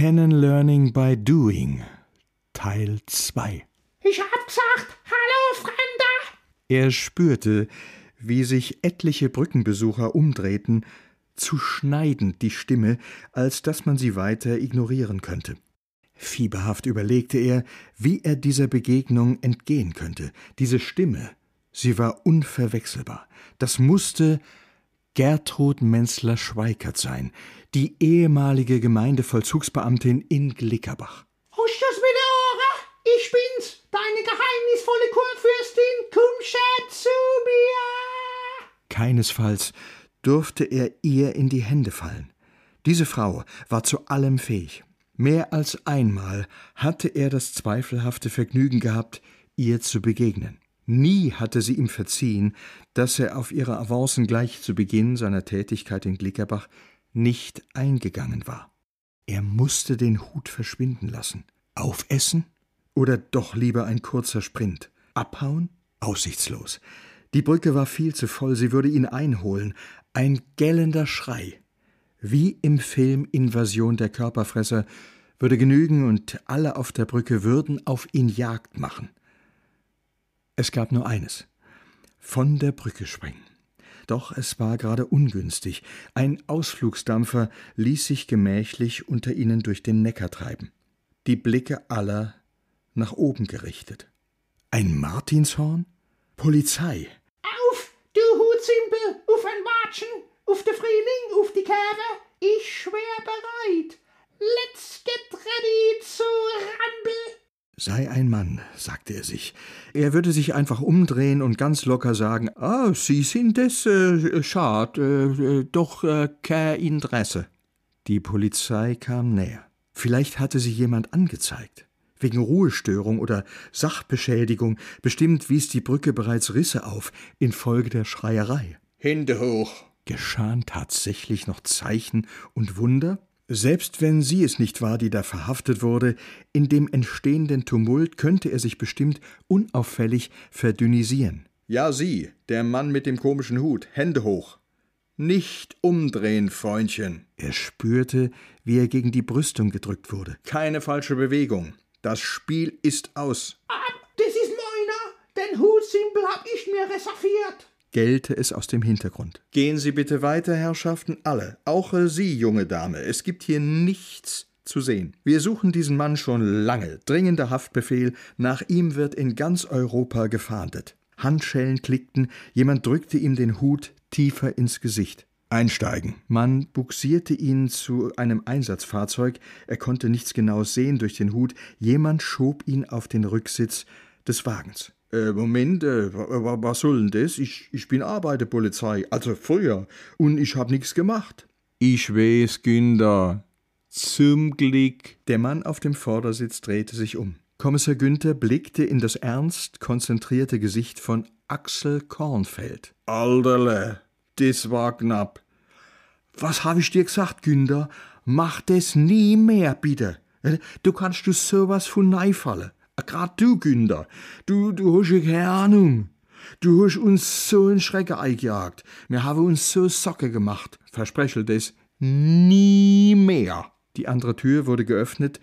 Kennen Learning by Doing Teil 2 Ich hab gesagt, hallo Fremder! Er spürte, wie sich etliche Brückenbesucher umdrehten, zu schneidend die Stimme, als dass man sie weiter ignorieren könnte. Fieberhaft überlegte er, wie er dieser Begegnung entgehen könnte. Diese Stimme, sie war unverwechselbar. Das musste Gertrud Menzler-Schweikert sein, die ehemalige Gemeindevollzugsbeamtin in Glickerbach. Husch das mit der Ohren? Ich bin's, deine geheimnisvolle Kurfürstin, komm zu mir! Keinesfalls durfte er ihr in die Hände fallen. Diese Frau war zu allem fähig. Mehr als einmal hatte er das zweifelhafte Vergnügen gehabt, ihr zu begegnen. Nie hatte sie ihm verziehen, dass er auf ihre Avancen gleich zu Beginn seiner Tätigkeit in Glickerbach nicht eingegangen war. Er musste den Hut verschwinden lassen. Aufessen? Oder doch lieber ein kurzer Sprint? Abhauen? Aussichtslos. Die Brücke war viel zu voll, sie würde ihn einholen. Ein gellender Schrei. Wie im Film Invasion der Körperfresser würde genügen und alle auf der Brücke würden auf ihn Jagd machen. Es gab nur eines: von der Brücke springen. Doch es war gerade ungünstig. Ein Ausflugsdampfer ließ sich gemächlich unter ihnen durch den Neckar treiben. Die Blicke aller nach oben gerichtet. Ein Martinshorn? Polizei. Auf, du Hutsimpel, auf ein Watschen, auf der Frühling, auf die Kerre, ich schwör bereit. Let's get ready zu Rumble. Sei ein Mann, sagte er sich. Er würde sich einfach umdrehen und ganz locker sagen: Ah, Sie sind es, äh, schad, äh, doch äh, kein Interesse. Die Polizei kam näher. Vielleicht hatte sie jemand angezeigt. Wegen Ruhestörung oder Sachbeschädigung. Bestimmt wies die Brücke bereits Risse auf, infolge der Schreierei. Hände hoch. Geschahen tatsächlich noch Zeichen und Wunder? Selbst wenn sie es nicht war, die da verhaftet wurde, in dem entstehenden Tumult könnte er sich bestimmt unauffällig verdünnisieren. Ja, Sie, der Mann mit dem komischen Hut, Hände hoch. Nicht umdrehen, Freundchen. Er spürte, wie er gegen die Brüstung gedrückt wurde. Keine falsche Bewegung. Das Spiel ist aus. Ah, das ist meiner, den Hutsimpel hab ich mir reserviert. Gellte es aus dem Hintergrund. Gehen Sie bitte weiter, Herrschaften, alle. Auch äh, Sie, junge Dame. Es gibt hier nichts zu sehen. Wir suchen diesen Mann schon lange. Dringender Haftbefehl. Nach ihm wird in ganz Europa gefahndet. Handschellen klickten, jemand drückte ihm den Hut tiefer ins Gesicht. Einsteigen. Man buxierte ihn zu einem Einsatzfahrzeug. Er konnte nichts Genaues sehen durch den Hut. Jemand schob ihn auf den Rücksitz des Wagens. Äh, Moment, äh, wa- wa- was soll denn das? Ich, ich bin Arbeiterpolizei, also früher, und ich hab nichts gemacht. Ich weiß, Günther. Zum Glück. Der Mann auf dem Vordersitz drehte sich um. Kommissar Günther blickte in das ernst konzentrierte Gesicht von Axel Kornfeld. Alterle, das war knapp. Was hab ich dir gesagt, Günther? Mach das nie mehr, bitte. Äh, Du kannst du sowas von neifallen. Grad du, Günther. Du, du hast ja keine Ahnung. Du hast uns so in Schrecken eingejagt. Wir haben uns so Socke gemacht. Versprechel das nie mehr. Die andere Tür wurde geöffnet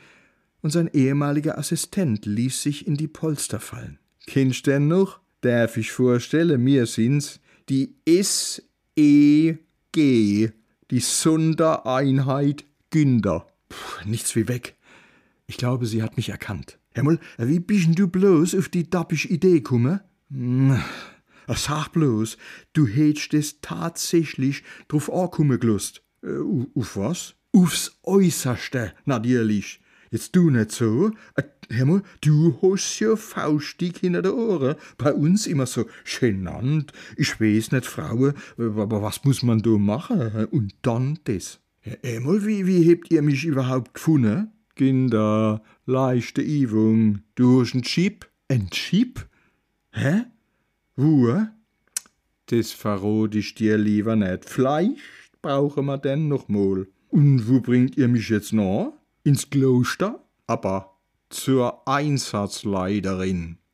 und sein ehemaliger Assistent ließ sich in die Polster fallen. Kennst denn noch? Darf ich vorstellen, mir sind's die SEG, die Sondereinheit Günther. Puh, nichts wie weg. Ich glaube, sie hat mich erkannt. Herr wie bist du bloß auf die dappische Idee gekommen? Hm, Sag bloß, du hättest es tatsächlich drauf ankommen gelust. Äh, auf was? Aufs Äußerste, natürlich. Jetzt du nicht so. Äh, hör mal, du hast ja faustig hinter der Ohren. Bei uns immer so genannt. Ich weiß nicht, Frauen, aber was muss man da machen? Und dann das. Emil, wie, wie habt ihr mich überhaupt gefunden? Kinder, leichte Übung. Du hast einen Chip? Ein Chip? Hä? Wo? Das verrot ich dir lieber nicht. Vielleicht brauchen wir denn noch mal. Und wo bringt ihr mich jetzt noch? Ins Kloster? Aber zur Einsatzleiterin.